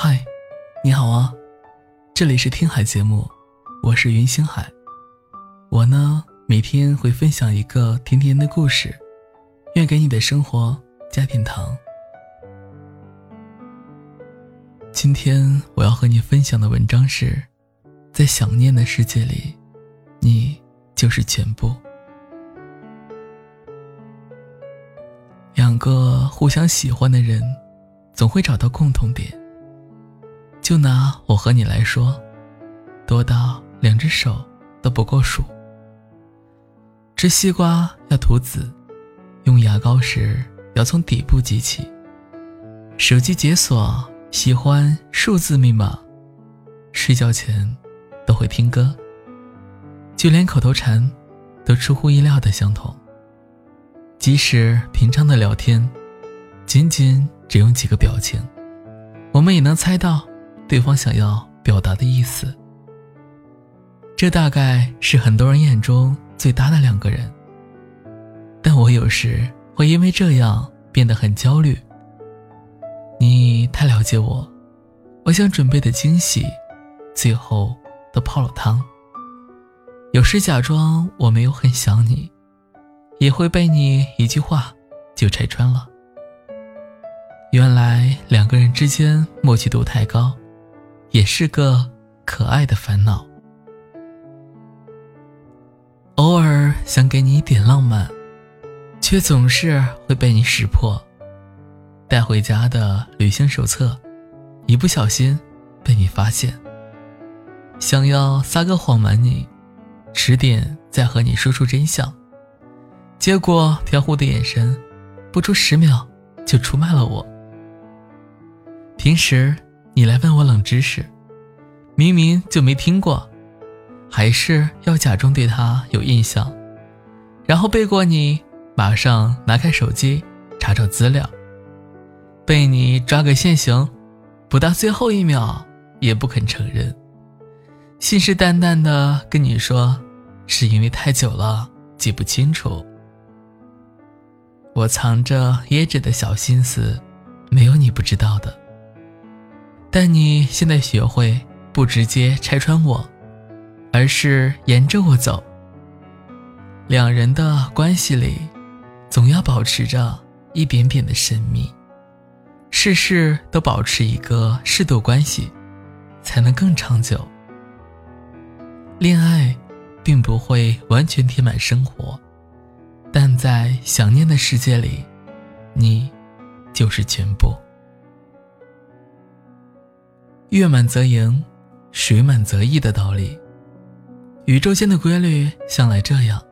嗨，你好啊，这里是听海节目，我是云星海。我呢，每天会分享一个甜甜的故事，愿给你的生活加点糖。今天我要和你分享的文章是，在想念的世界里，你就是全部。两个互相喜欢的人，总会找到共同点。就拿我和你来说，多到两只手都不够数。吃西瓜要吐籽，用牙膏时要从底部挤起。手机解锁喜欢数字密码，睡觉前都会听歌。就连口头禅，都出乎意料的相同。即使平常的聊天，仅仅只用几个表情，我们也能猜到对方想要表达的意思。这大概是很多人眼中最搭的两个人。但我有时会因为这样变得很焦虑。你太了解我，我想准备的惊喜，最后都泡了汤。有时假装我没有很想你。也会被你一句话就拆穿了。原来两个人之间默契度太高，也是个可爱的烦恼。偶尔想给你一点浪漫，却总是会被你识破。带回家的旅行手册，一不小心被你发现。想要撒个谎瞒你，迟点再和你说出真相。结果，飘忽的眼神，不出十秒就出卖了我。平时你来问我冷知识，明明就没听过，还是要假装对他有印象，然后背过你，马上拿开手机查找资料。被你抓个现行，不到最后一秒也不肯承认，信誓旦旦的跟你说，是因为太久了记不清楚。我藏着掖着的小心思，没有你不知道的。但你现在学会不直接拆穿我，而是沿着我走。两人的关系里，总要保持着一点点的神秘，事事都保持一个适度关系，才能更长久。恋爱，并不会完全填满生活。但在想念的世界里，你就是全部。月满则盈，水满则溢的道理。宇宙间的规律向来这样，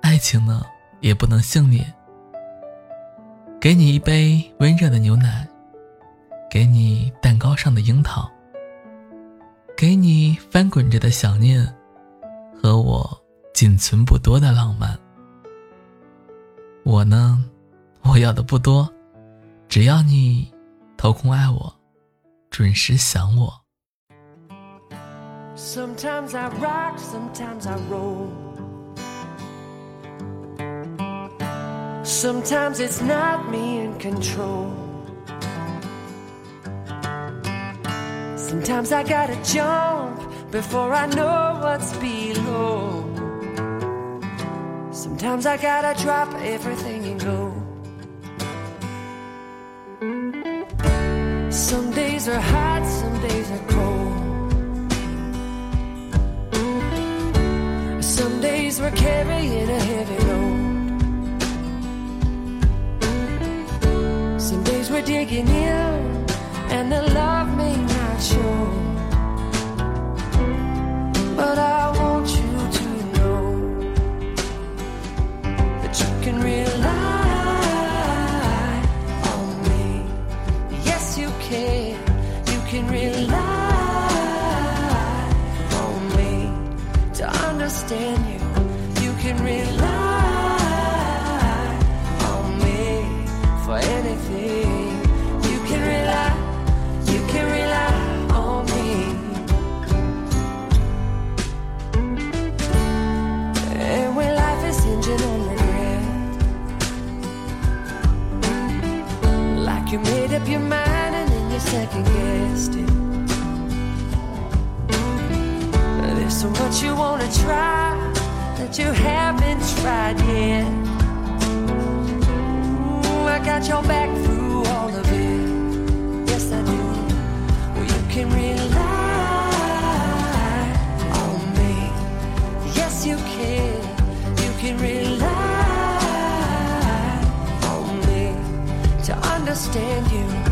爱情呢也不能幸免。给你一杯温热的牛奶，给你蛋糕上的樱桃，给你翻滚着的想念，和我仅存不多的浪漫。我呢，我要的不多，只要你掏空爱我，准时想我。Sometimes I rock, sometimes I roll. Sometimes it's not me in control. Sometimes I gotta jump before I know what's below. Sometimes I gotta drop everything and go. Some days are hot, some days are cold. Some days we're carrying a heavy load. Some days we're digging in, and the love may not show. Rely on me to understand you. You can rely on me for anything. You can rely. You can rely on me. And when life is hinging on you made up your mind you second guessed it. There's so much you wanna try that you haven't tried yet. Ooh, I got your back through all of it. Yes, I do. Well, you can rely on me. Yes, you can. You can rely on me to understand you.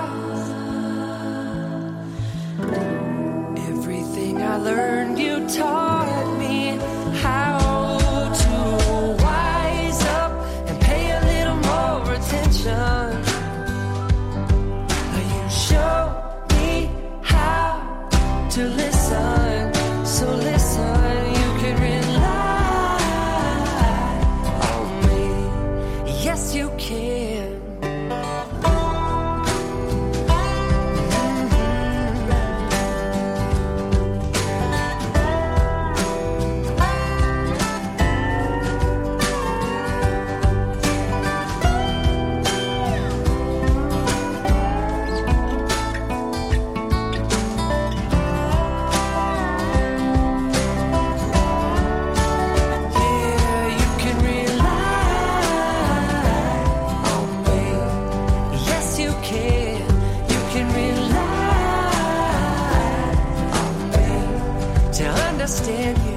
understand you.